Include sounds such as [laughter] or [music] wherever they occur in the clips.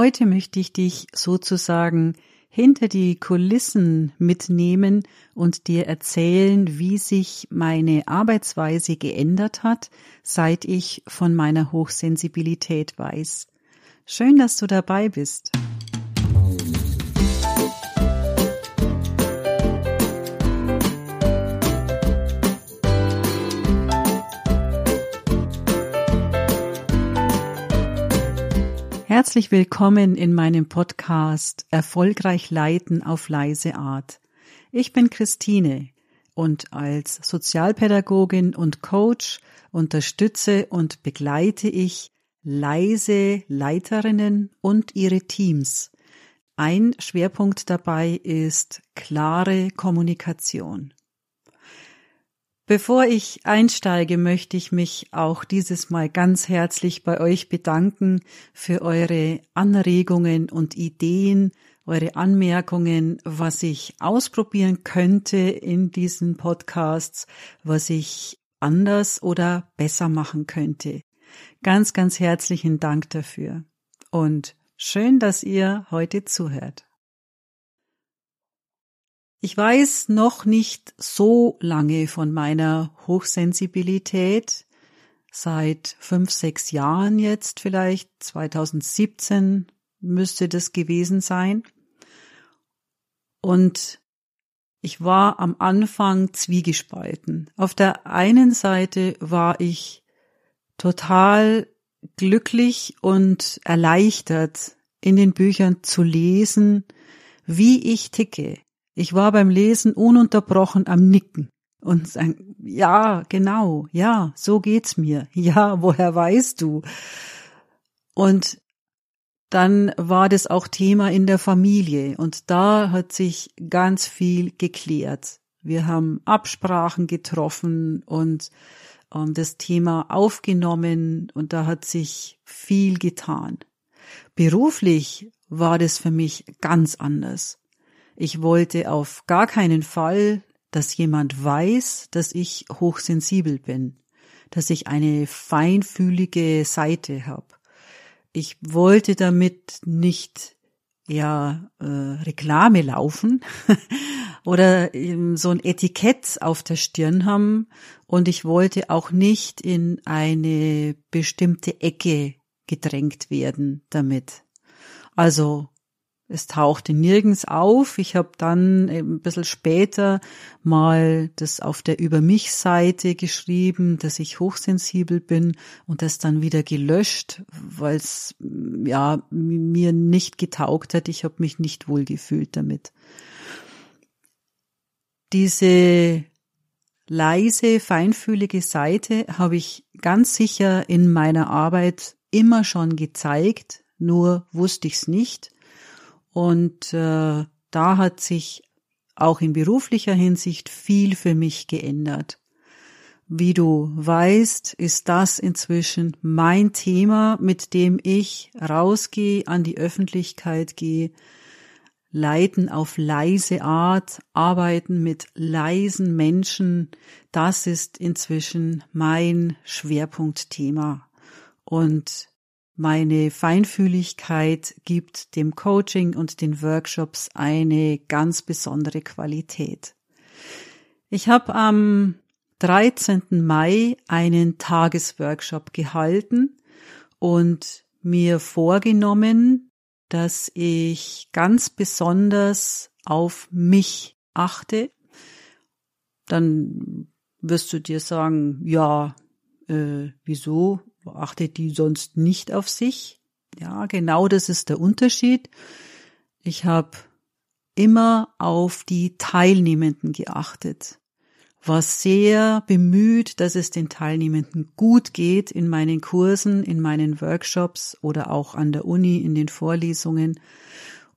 Heute möchte ich dich sozusagen hinter die Kulissen mitnehmen und dir erzählen, wie sich meine Arbeitsweise geändert hat, seit ich von meiner Hochsensibilität weiß. Schön, dass du dabei bist. Herzlich willkommen in meinem Podcast Erfolgreich leiten auf leise Art. Ich bin Christine und als Sozialpädagogin und Coach unterstütze und begleite ich leise Leiterinnen und ihre Teams. Ein Schwerpunkt dabei ist klare Kommunikation. Bevor ich einsteige, möchte ich mich auch dieses Mal ganz herzlich bei euch bedanken für eure Anregungen und Ideen, eure Anmerkungen, was ich ausprobieren könnte in diesen Podcasts, was ich anders oder besser machen könnte. Ganz, ganz herzlichen Dank dafür. Und schön, dass ihr heute zuhört. Ich weiß noch nicht so lange von meiner Hochsensibilität, seit fünf, sechs Jahren jetzt vielleicht, 2017 müsste das gewesen sein. Und ich war am Anfang zwiegespalten. Auf der einen Seite war ich total glücklich und erleichtert, in den Büchern zu lesen, wie ich ticke, ich war beim Lesen ununterbrochen am Nicken und sagen, ja, genau, ja, so geht's mir. Ja, woher weißt du? Und dann war das auch Thema in der Familie und da hat sich ganz viel geklärt. Wir haben Absprachen getroffen und ähm, das Thema aufgenommen und da hat sich viel getan. Beruflich war das für mich ganz anders. Ich wollte auf gar keinen Fall, dass jemand weiß, dass ich hochsensibel bin, dass ich eine feinfühlige Seite habe. Ich wollte damit nicht ja äh, Reklame laufen [laughs] oder so ein Etikett auf der Stirn haben und ich wollte auch nicht in eine bestimmte Ecke gedrängt werden damit. Also es tauchte nirgends auf. Ich habe dann ein bisschen später mal das auf der Über mich Seite geschrieben, dass ich hochsensibel bin und das dann wieder gelöscht, weil es ja mir nicht getaugt hat. Ich habe mich nicht wohl gefühlt damit. Diese leise, feinfühlige Seite habe ich ganz sicher in meiner Arbeit immer schon gezeigt, nur wusste ich es nicht und äh, da hat sich auch in beruflicher Hinsicht viel für mich geändert. Wie du weißt, ist das inzwischen mein Thema, mit dem ich rausgehe, an die Öffentlichkeit gehe, leiten auf leise Art, arbeiten mit leisen Menschen, das ist inzwischen mein Schwerpunktthema. Und meine Feinfühligkeit gibt dem Coaching und den Workshops eine ganz besondere Qualität. Ich habe am 13. Mai einen Tagesworkshop gehalten und mir vorgenommen, dass ich ganz besonders auf mich achte. Dann wirst du dir sagen, ja, äh, wieso? Achtet die sonst nicht auf sich? Ja, genau das ist der Unterschied. Ich habe immer auf die Teilnehmenden geachtet, war sehr bemüht, dass es den Teilnehmenden gut geht in meinen Kursen, in meinen Workshops oder auch an der Uni in den Vorlesungen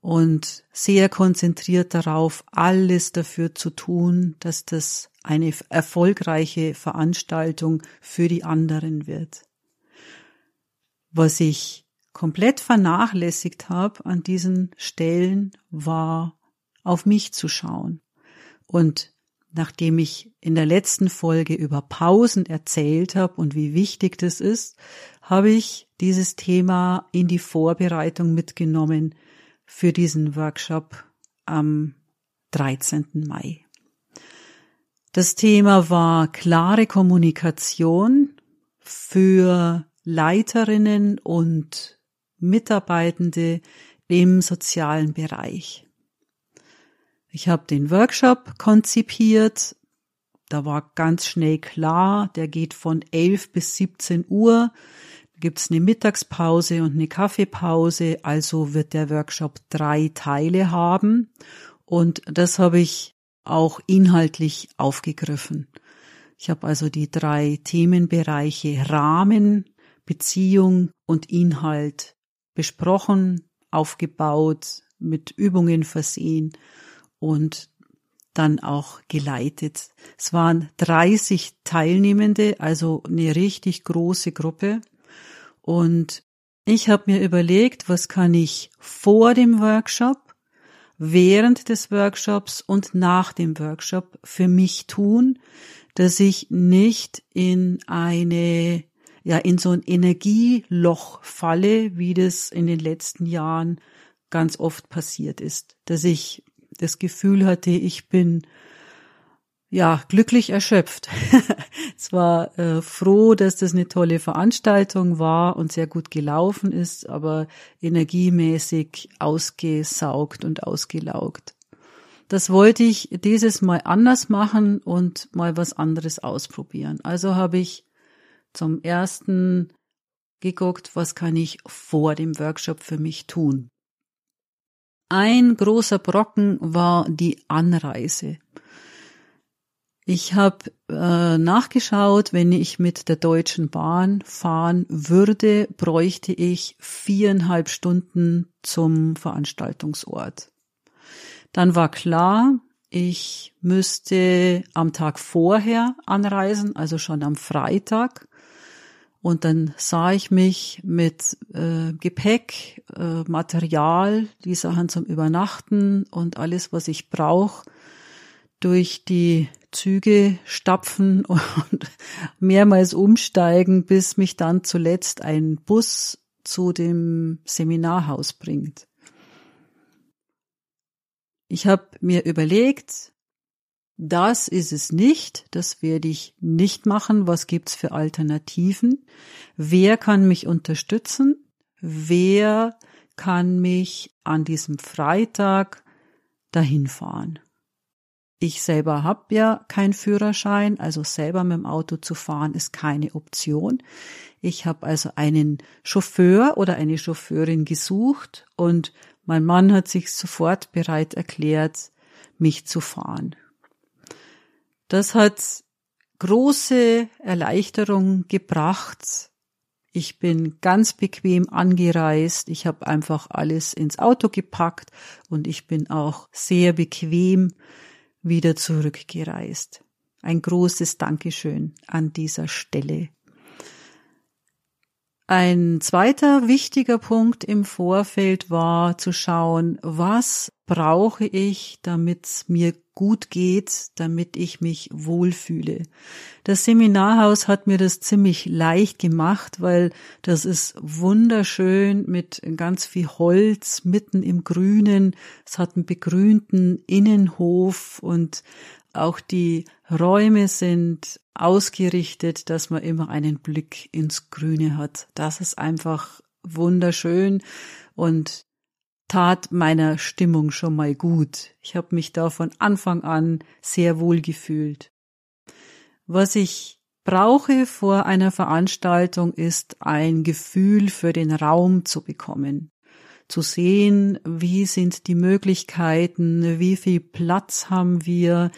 und sehr konzentriert darauf, alles dafür zu tun, dass das eine erfolgreiche Veranstaltung für die anderen wird. Was ich komplett vernachlässigt habe an diesen Stellen, war auf mich zu schauen. Und nachdem ich in der letzten Folge über Pausen erzählt habe und wie wichtig das ist, habe ich dieses Thema in die Vorbereitung mitgenommen für diesen Workshop am 13. Mai. Das Thema war klare Kommunikation für Leiterinnen und Mitarbeitende im sozialen Bereich. Ich habe den Workshop konzipiert. Da war ganz schnell klar, der geht von 11 bis 17 Uhr. Da gibt's eine Mittagspause und eine Kaffeepause. Also wird der Workshop drei Teile haben. Und das habe ich auch inhaltlich aufgegriffen. Ich habe also die drei Themenbereiche Rahmen, Beziehung und Inhalt besprochen, aufgebaut, mit Übungen versehen und dann auch geleitet. Es waren 30 Teilnehmende, also eine richtig große Gruppe. Und ich habe mir überlegt, was kann ich vor dem Workshop, während des Workshops und nach dem Workshop für mich tun, dass ich nicht in eine ja in so ein Energieloch falle, wie das in den letzten Jahren ganz oft passiert ist, dass ich das Gefühl hatte, ich bin ja glücklich erschöpft. [laughs] es war äh, froh, dass das eine tolle Veranstaltung war und sehr gut gelaufen ist, aber energiemäßig ausgesaugt und ausgelaugt. Das wollte ich dieses Mal anders machen und mal was anderes ausprobieren. Also habe ich zum ersten geguckt, was kann ich vor dem Workshop für mich tun. Ein großer Brocken war die Anreise. Ich habe äh, nachgeschaut, wenn ich mit der Deutschen Bahn fahren würde, bräuchte ich viereinhalb Stunden zum Veranstaltungsort. Dann war klar, ich müsste am Tag vorher anreisen, also schon am Freitag. Und dann sah ich mich mit äh, Gepäck, äh, Material, die Sachen zum Übernachten und alles, was ich brauche, durch die Züge stapfen [laughs] und mehrmals umsteigen, bis mich dann zuletzt ein Bus zu dem Seminarhaus bringt. Ich habe mir überlegt, das ist es nicht, das werde ich nicht machen. Was gibt's für Alternativen? Wer kann mich unterstützen? Wer kann mich an diesem Freitag dahin fahren? Ich selber habe ja keinen Führerschein, also selber mit dem Auto zu fahren ist keine Option. Ich habe also einen Chauffeur oder eine Chauffeurin gesucht und mein Mann hat sich sofort bereit erklärt, mich zu fahren. Das hat große Erleichterung gebracht. Ich bin ganz bequem angereist. Ich habe einfach alles ins Auto gepackt und ich bin auch sehr bequem wieder zurückgereist. Ein großes Dankeschön an dieser Stelle. Ein zweiter wichtiger Punkt im Vorfeld war zu schauen, was brauche ich, damit es mir gut geht, damit ich mich wohlfühle. Das Seminarhaus hat mir das ziemlich leicht gemacht, weil das ist wunderschön mit ganz viel Holz mitten im Grünen. Es hat einen begrünten Innenhof und auch die Räume sind ausgerichtet, dass man immer einen Blick ins Grüne hat. Das ist einfach wunderschön und tat meiner Stimmung schon mal gut. Ich habe mich da von Anfang an sehr wohl gefühlt. Was ich brauche vor einer Veranstaltung ist ein Gefühl für den Raum zu bekommen. Zu sehen, wie sind die Möglichkeiten, wie viel Platz haben wir,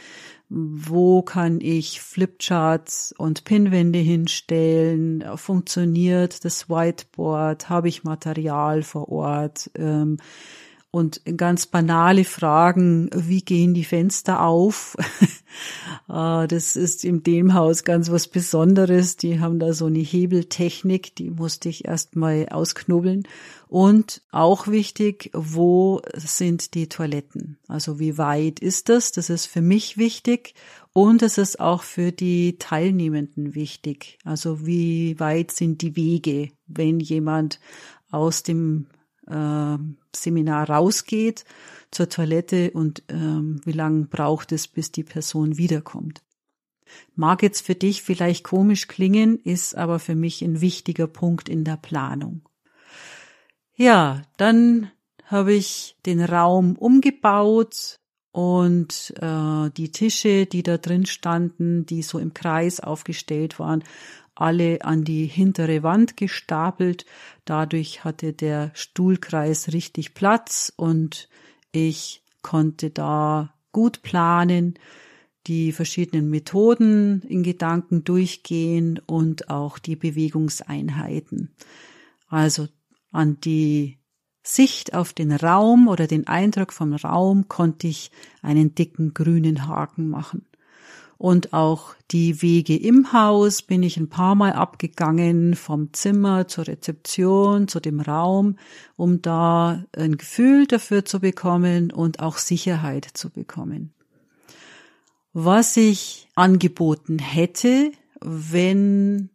wo kann ich Flipcharts und Pinwände hinstellen, funktioniert das Whiteboard, habe ich Material vor Ort ähm, und ganz banale Fragen, wie gehen die Fenster auf? [laughs] Ah, das ist in dem Haus ganz was Besonderes. Die haben da so eine Hebeltechnik, die musste ich erst mal ausknubbeln. Und auch wichtig, wo sind die Toiletten? Also wie weit ist das? Das ist für mich wichtig. Und es ist auch für die Teilnehmenden wichtig. Also wie weit sind die Wege, wenn jemand aus dem äh, Seminar rausgeht zur Toilette und ähm, wie lange braucht es, bis die Person wiederkommt. Mag jetzt für dich vielleicht komisch klingen, ist aber für mich ein wichtiger Punkt in der Planung. Ja, dann habe ich den Raum umgebaut und äh, die Tische, die da drin standen, die so im Kreis aufgestellt waren, alle an die hintere Wand gestapelt. Dadurch hatte der Stuhlkreis richtig Platz und ich konnte da gut planen, die verschiedenen Methoden in Gedanken durchgehen und auch die Bewegungseinheiten. Also an die Sicht auf den Raum oder den Eindruck vom Raum konnte ich einen dicken grünen Haken machen. Und auch die Wege im Haus bin ich ein paar Mal abgegangen, vom Zimmer zur Rezeption, zu dem Raum, um da ein Gefühl dafür zu bekommen und auch Sicherheit zu bekommen. Was ich angeboten hätte, wenn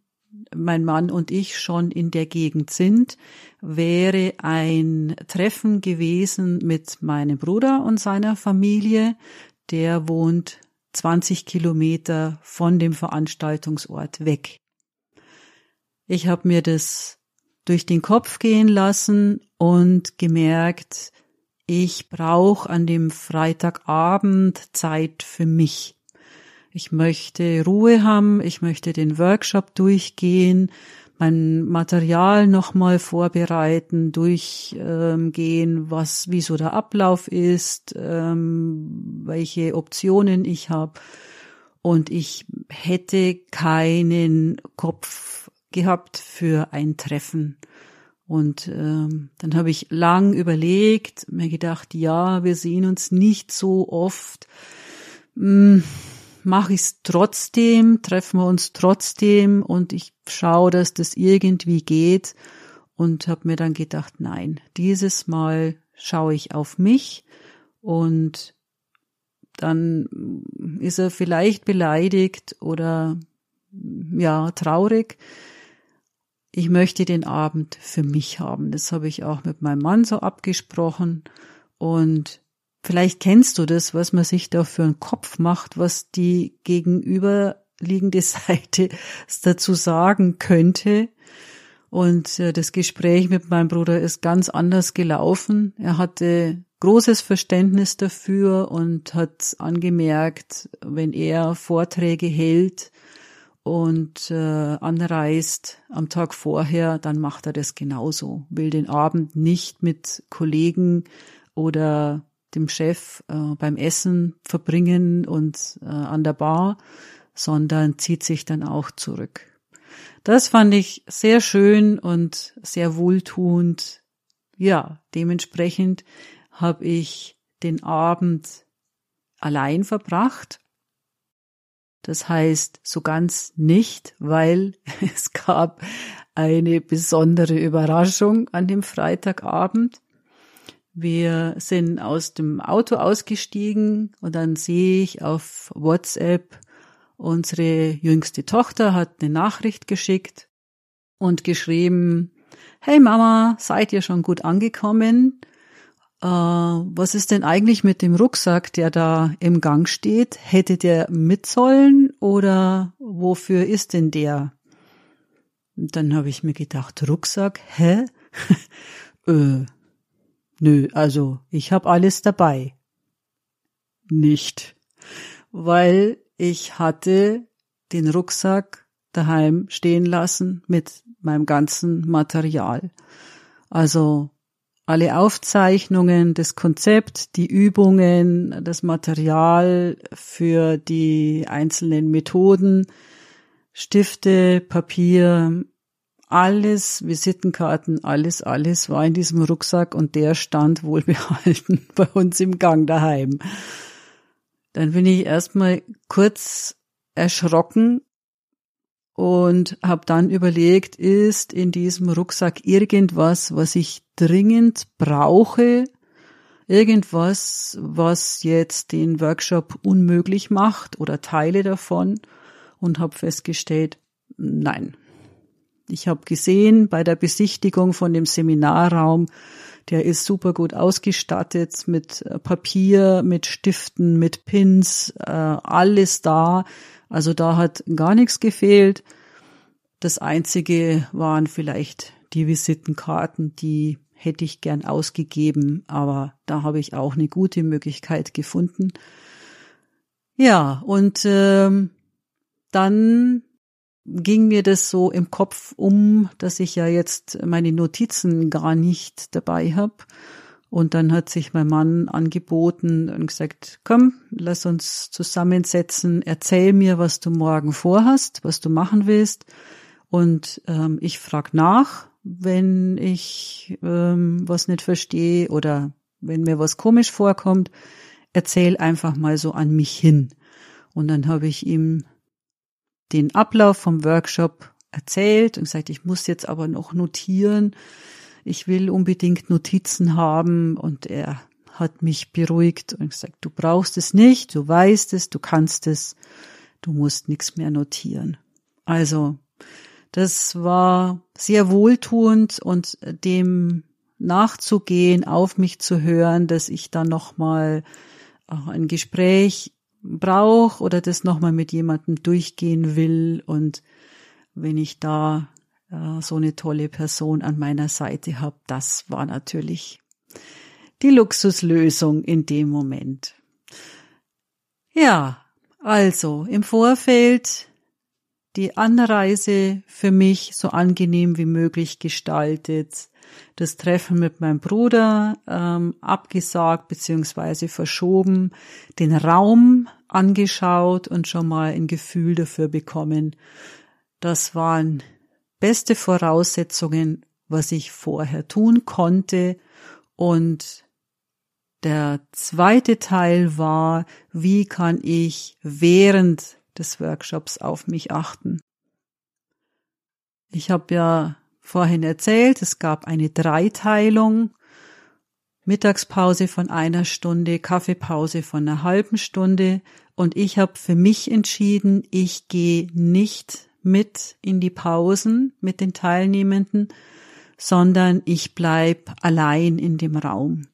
mein Mann und ich schon in der Gegend sind, wäre ein Treffen gewesen mit meinem Bruder und seiner Familie. Der wohnt 20 Kilometer von dem Veranstaltungsort weg. Ich habe mir das durch den Kopf gehen lassen und gemerkt, ich brauche an dem Freitagabend Zeit für mich. Ich möchte Ruhe haben, ich möchte den Workshop durchgehen, mein Material nochmal vorbereiten, durchgehen, was, wie so der Ablauf ist, ähm, welche Optionen ich habe. Und ich hätte keinen Kopf gehabt für ein Treffen. Und ähm, dann habe ich lang überlegt, mir gedacht, ja, wir sehen uns nicht so oft. Hm, mache ich es trotzdem, treffen wir uns trotzdem und ich schaue, dass das irgendwie geht und habe mir dann gedacht, nein, dieses Mal schaue ich auf mich und dann ist er vielleicht beleidigt oder ja, traurig. Ich möchte den Abend für mich haben. Das habe ich auch mit meinem Mann so abgesprochen und Vielleicht kennst du das, was man sich da für einen Kopf macht, was die gegenüberliegende [laughs] Seite dazu sagen könnte. Und äh, das Gespräch mit meinem Bruder ist ganz anders gelaufen. Er hatte großes Verständnis dafür und hat angemerkt, wenn er Vorträge hält und äh, anreist am Tag vorher, dann macht er das genauso. Will den Abend nicht mit Kollegen oder dem Chef äh, beim Essen verbringen und äh, an der Bar, sondern zieht sich dann auch zurück. Das fand ich sehr schön und sehr wohltuend. Ja, dementsprechend habe ich den Abend allein verbracht. Das heißt so ganz nicht, weil [laughs] es gab eine besondere Überraschung an dem Freitagabend. Wir sind aus dem Auto ausgestiegen und dann sehe ich auf WhatsApp, unsere jüngste Tochter hat eine Nachricht geschickt und geschrieben, Hey Mama, seid ihr schon gut angekommen? Äh, was ist denn eigentlich mit dem Rucksack, der da im Gang steht? Hätte der mit sollen oder wofür ist denn der? Und dann habe ich mir gedacht, Rucksack, hä? [laughs] äh, Nö, also ich habe alles dabei. Nicht, weil ich hatte den Rucksack daheim stehen lassen mit meinem ganzen Material. Also alle Aufzeichnungen, das Konzept, die Übungen, das Material für die einzelnen Methoden, Stifte, Papier, alles, Visitenkarten, alles, alles war in diesem Rucksack und der stand wohlbehalten [laughs] bei uns im Gang daheim. Dann bin ich erstmal kurz erschrocken und habe dann überlegt, ist in diesem Rucksack irgendwas, was ich dringend brauche, irgendwas, was jetzt den Workshop unmöglich macht oder Teile davon und habe festgestellt, nein. Ich habe gesehen bei der Besichtigung von dem Seminarraum, der ist super gut ausgestattet mit äh, Papier, mit Stiften, mit Pins, äh, alles da. Also da hat gar nichts gefehlt. Das einzige waren vielleicht die Visitenkarten, die hätte ich gern ausgegeben, aber da habe ich auch eine gute Möglichkeit gefunden. Ja, und ähm, dann ging mir das so im Kopf um, dass ich ja jetzt meine Notizen gar nicht dabei habe und dann hat sich mein Mann angeboten und gesagt, komm, lass uns zusammensetzen, erzähl mir, was du morgen vorhast, was du machen willst. Und ähm, ich frag nach, wenn ich ähm, was nicht verstehe oder wenn mir was komisch vorkommt, erzähl einfach mal so an mich hin. Und dann habe ich ihm den Ablauf vom Workshop erzählt und gesagt, ich muss jetzt aber noch notieren, ich will unbedingt Notizen haben und er hat mich beruhigt und gesagt, du brauchst es nicht, du weißt es, du kannst es, du musst nichts mehr notieren. Also, das war sehr wohltuend und dem nachzugehen, auf mich zu hören, dass ich dann nochmal ein Gespräch brauche oder das nochmal mit jemandem durchgehen will und wenn ich da äh, so eine tolle Person an meiner Seite habe. Das war natürlich die Luxuslösung in dem Moment. Ja, also im Vorfeld die Anreise für mich so angenehm wie möglich gestaltet, das Treffen mit meinem Bruder ähm, abgesagt beziehungsweise verschoben, den Raum angeschaut und schon mal ein Gefühl dafür bekommen. Das waren beste Voraussetzungen, was ich vorher tun konnte. Und der zweite Teil war, wie kann ich während des Workshops auf mich achten. Ich habe ja vorhin erzählt, es gab eine Dreiteilung, Mittagspause von einer Stunde, Kaffeepause von einer halben Stunde und ich habe für mich entschieden, ich gehe nicht mit in die Pausen mit den Teilnehmenden, sondern ich bleib allein in dem Raum.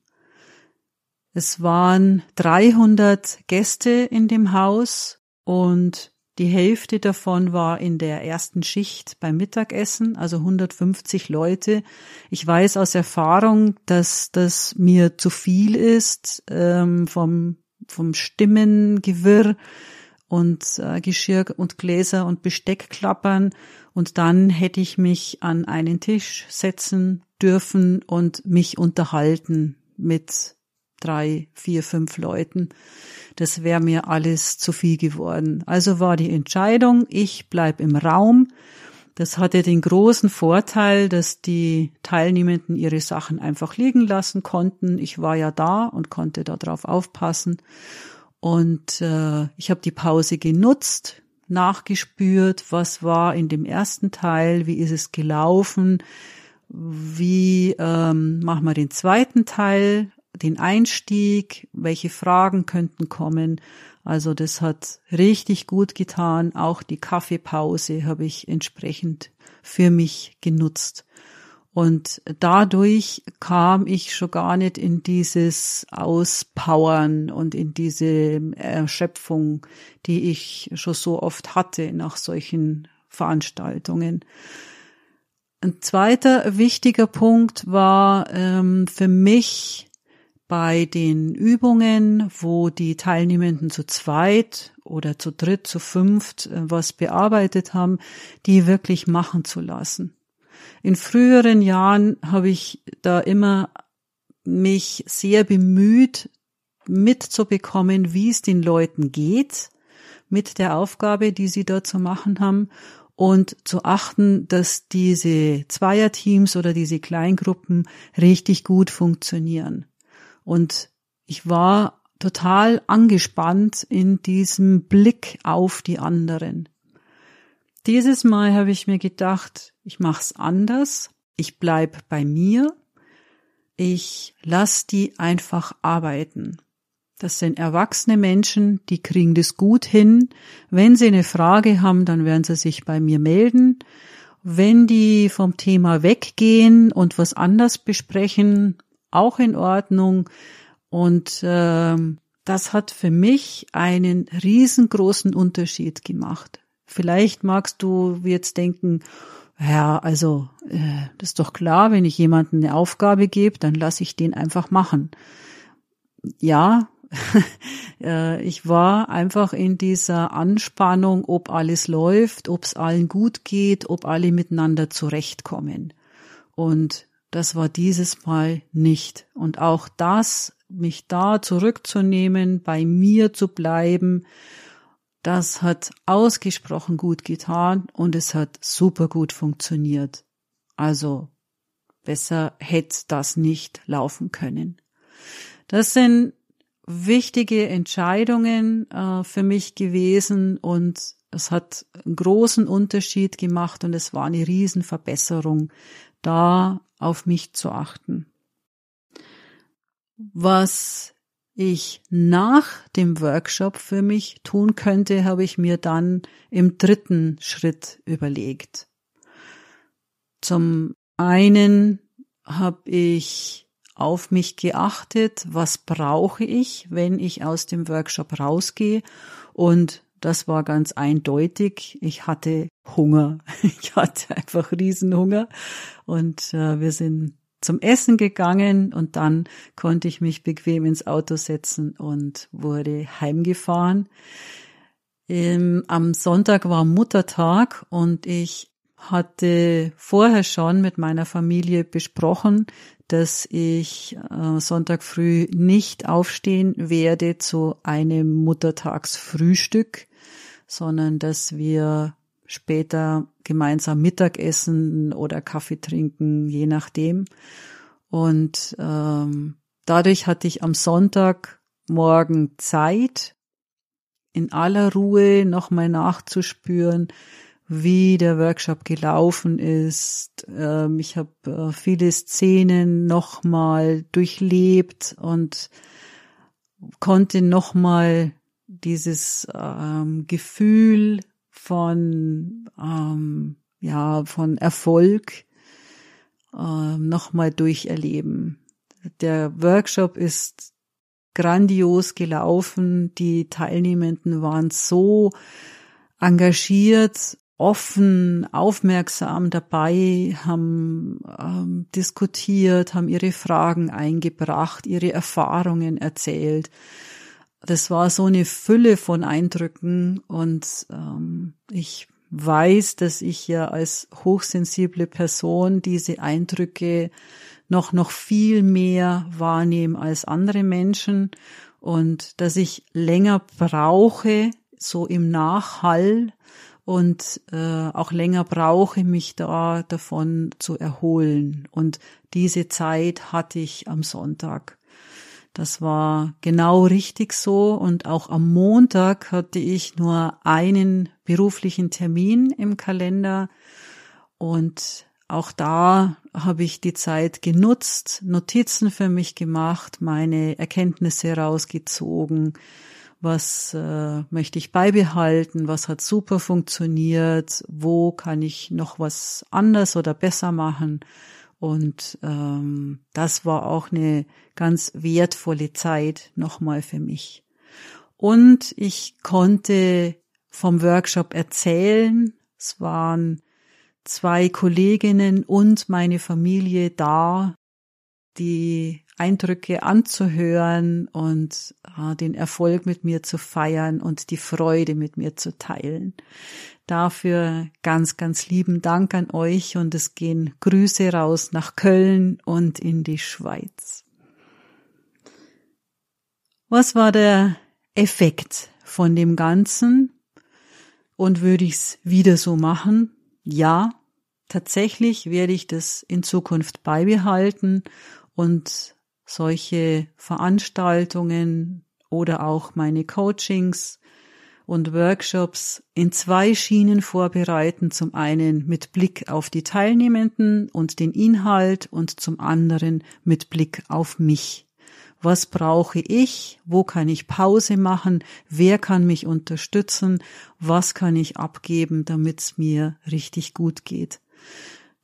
Es waren 300 Gäste in dem Haus und die Hälfte davon war in der ersten Schicht beim Mittagessen, also 150 Leute. Ich weiß aus Erfahrung, dass das mir zu viel ist ähm, vom, vom Stimmengewirr und äh, Geschirr und Gläser und Besteck klappern und dann hätte ich mich an einen Tisch setzen dürfen und mich unterhalten mit drei, vier, fünf Leuten. Das wäre mir alles zu viel geworden. Also war die Entscheidung, ich bleib im Raum. Das hatte den großen Vorteil, dass die Teilnehmenden ihre Sachen einfach liegen lassen konnten. Ich war ja da und konnte darauf aufpassen. Und äh, ich habe die Pause genutzt, nachgespürt, was war in dem ersten Teil, wie ist es gelaufen, wie ähm, machen wir den zweiten Teil, den Einstieg, welche Fragen könnten kommen. Also das hat richtig gut getan. Auch die Kaffeepause habe ich entsprechend für mich genutzt. Und dadurch kam ich schon gar nicht in dieses Auspowern und in diese Erschöpfung, die ich schon so oft hatte nach solchen Veranstaltungen. Ein zweiter wichtiger Punkt war ähm, für mich bei den Übungen, wo die Teilnehmenden zu zweit oder zu dritt, zu fünft äh, was bearbeitet haben, die wirklich machen zu lassen. In früheren Jahren habe ich da immer mich sehr bemüht, mitzubekommen, wie es den Leuten geht mit der Aufgabe, die sie da zu machen haben und zu achten, dass diese Zweierteams oder diese Kleingruppen richtig gut funktionieren. Und ich war total angespannt in diesem Blick auf die anderen. Dieses Mal habe ich mir gedacht, ich mach's anders, ich bleib bei mir, ich lass die einfach arbeiten. Das sind erwachsene Menschen, die kriegen das gut hin. Wenn sie eine Frage haben, dann werden sie sich bei mir melden. Wenn die vom Thema weggehen und was anders besprechen, auch in Ordnung. Und äh, das hat für mich einen riesengroßen Unterschied gemacht. Vielleicht magst du jetzt denken, ja, also äh, das ist doch klar, wenn ich jemandem eine Aufgabe gebe, dann lasse ich den einfach machen. Ja, [laughs] Äh, ich war einfach in dieser Anspannung, ob alles läuft, ob es allen gut geht, ob alle miteinander zurechtkommen. Und das war dieses Mal nicht. Und auch das, mich da zurückzunehmen, bei mir zu bleiben, das hat ausgesprochen gut getan und es hat super gut funktioniert. Also besser hätte das nicht laufen können. Das sind wichtige Entscheidungen äh, für mich gewesen und es hat einen großen Unterschied gemacht und es war eine Riesenverbesserung, da auf mich zu achten. Was ich nach dem Workshop für mich tun könnte, habe ich mir dann im dritten Schritt überlegt. Zum einen habe ich auf mich geachtet, was brauche ich, wenn ich aus dem Workshop rausgehe. Und das war ganz eindeutig. Ich hatte Hunger. [laughs] Ich hatte einfach Riesenhunger. Und äh, wir sind zum Essen gegangen und dann konnte ich mich bequem ins Auto setzen und wurde heimgefahren. Ähm, am Sonntag war Muttertag und ich hatte vorher schon mit meiner Familie besprochen, dass ich äh, Sonntag früh nicht aufstehen werde zu einem Muttertagsfrühstück, sondern dass wir später gemeinsam Mittagessen oder Kaffee trinken, je nachdem. Und ähm, dadurch hatte ich am Sonntagmorgen Zeit, in aller Ruhe nochmal nachzuspüren, wie der Workshop gelaufen ist. Ähm, ich habe äh, viele Szenen nochmal durchlebt und konnte nochmal dieses ähm, Gefühl von ähm, ja von Erfolg ähm, nochmal durcherleben. Der Workshop ist grandios gelaufen. Die Teilnehmenden waren so engagiert offen, aufmerksam dabei, haben ähm, diskutiert, haben ihre Fragen eingebracht, ihre Erfahrungen erzählt. Das war so eine Fülle von Eindrücken und ähm, ich weiß, dass ich ja als hochsensible Person diese Eindrücke noch noch viel mehr wahrnehme als andere Menschen und dass ich länger brauche, so im Nachhall, und äh, auch länger brauche, mich da davon zu erholen. Und diese Zeit hatte ich am Sonntag. Das war genau richtig so. Und auch am Montag hatte ich nur einen beruflichen Termin im Kalender. Und auch da habe ich die Zeit genutzt, Notizen für mich gemacht, meine Erkenntnisse rausgezogen, was äh, möchte ich beibehalten, was hat super funktioniert, wo kann ich noch was anders oder besser machen. Und ähm, das war auch eine ganz wertvolle Zeit nochmal für mich. Und ich konnte vom Workshop erzählen. Es waren zwei Kolleginnen und meine Familie da, die Eindrücke anzuhören und äh, den Erfolg mit mir zu feiern und die Freude mit mir zu teilen. Dafür ganz, ganz lieben Dank an euch und es gehen Grüße raus nach Köln und in die Schweiz. Was war der Effekt von dem Ganzen? Und würde ich's wieder so machen? Ja, tatsächlich werde ich das in Zukunft beibehalten und solche Veranstaltungen oder auch meine Coachings und Workshops in zwei Schienen vorbereiten. Zum einen mit Blick auf die Teilnehmenden und den Inhalt und zum anderen mit Blick auf mich. Was brauche ich? Wo kann ich Pause machen? Wer kann mich unterstützen? Was kann ich abgeben, damit es mir richtig gut geht?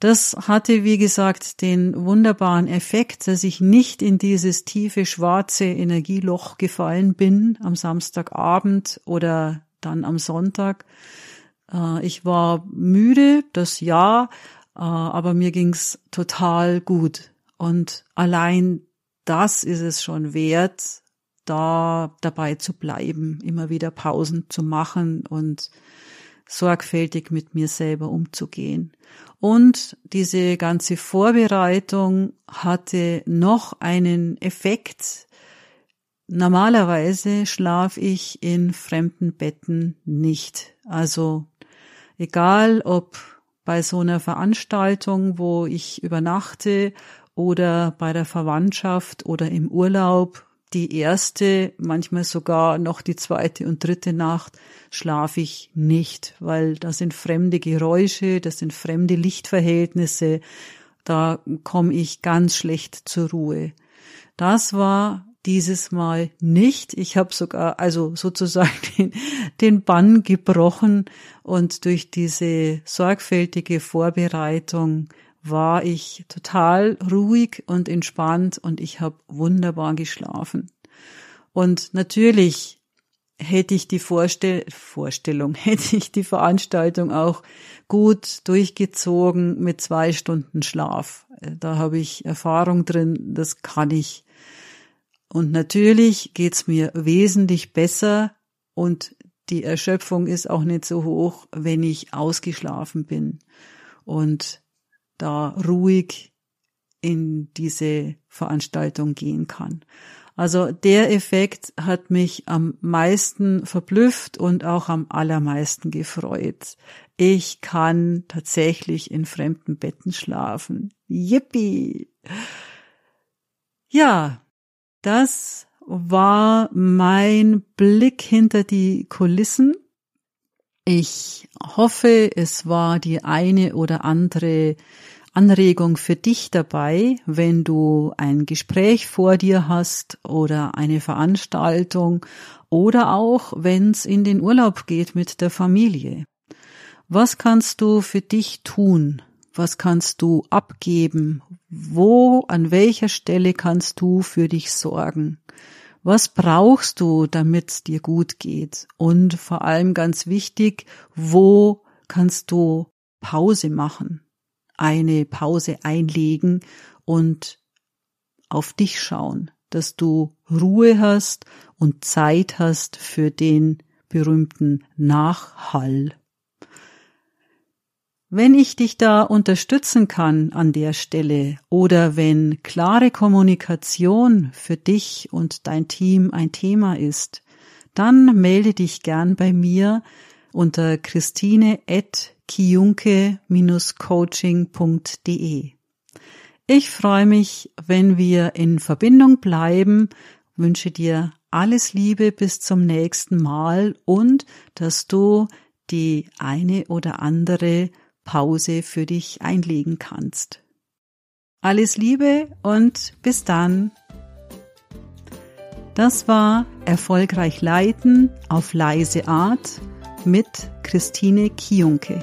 Das hatte, wie gesagt, den wunderbaren Effekt, dass ich nicht in dieses tiefe schwarze Energieloch gefallen bin am Samstagabend oder dann am Sonntag. Äh, ich war müde, das ja, äh, aber mir ging's total gut. Und allein das ist es schon wert, da dabei zu bleiben, immer wieder Pausen zu machen und sorgfältig mit mir selber umzugehen. Und diese ganze Vorbereitung hatte noch einen Effekt. Normalerweise schlafe ich in fremden Betten nicht. Also egal ob bei so einer Veranstaltung, wo ich übernachte oder bei der Verwandtschaft oder im Urlaub die erste, manchmal sogar noch die zweite und dritte Nacht schlafe ich nicht, weil da sind fremde Geräusche, das sind fremde Lichtverhältnisse, da komme ich ganz schlecht zur Ruhe. Das war dieses Mal nicht. Ich habe sogar also sozusagen [laughs] den, den Bann gebrochen und durch diese sorgfältige Vorbereitung war ich total ruhig und entspannt und ich habe wunderbar geschlafen. Und natürlich hätte ich die Vorstell Vorstellung, [laughs] hätte ich die Veranstaltung auch gut durchgezogen mit zwei Stunden Schlaf. Da habe ich Erfahrung drin, das kann ich. Und natürlich geht's mir wesentlich besser und die Erschöpfung ist auch nicht so hoch, wenn ich ausgeschlafen bin. Und da ruhig in diese Veranstaltung gehen kann. Also der Effekt hat mich am meisten verblüfft und auch am allermeisten gefreut. Ich kann tatsächlich in fremden Betten schlafen. Yippie! Ja, das war mein Blick hinter die Kulissen. Ich hoffe, es war die eine oder andere Anregung für dich dabei, wenn du ein Gespräch vor dir hast oder eine Veranstaltung oder auch wenn es in den Urlaub geht mit der Familie. Was kannst du für dich tun? Was kannst du abgeben? Wo, an welcher Stelle kannst du für dich sorgen? Was brauchst du, damit es dir gut geht? Und vor allem ganz wichtig, wo kannst du Pause machen? Eine Pause einlegen und auf dich schauen, dass du Ruhe hast und Zeit hast für den berühmten Nachhall. Wenn ich dich da unterstützen kann an der Stelle oder wenn klare Kommunikation für dich und dein Team ein Thema ist, dann melde dich gern bei mir unter christine kiunke-coaching.de. Ich freue mich, wenn wir in Verbindung bleiben, wünsche dir alles Liebe bis zum nächsten Mal und dass du die eine oder andere Pause für dich einlegen kannst. Alles Liebe und bis dann. Das war Erfolgreich Leiten auf leise Art mit Christine Kiunke.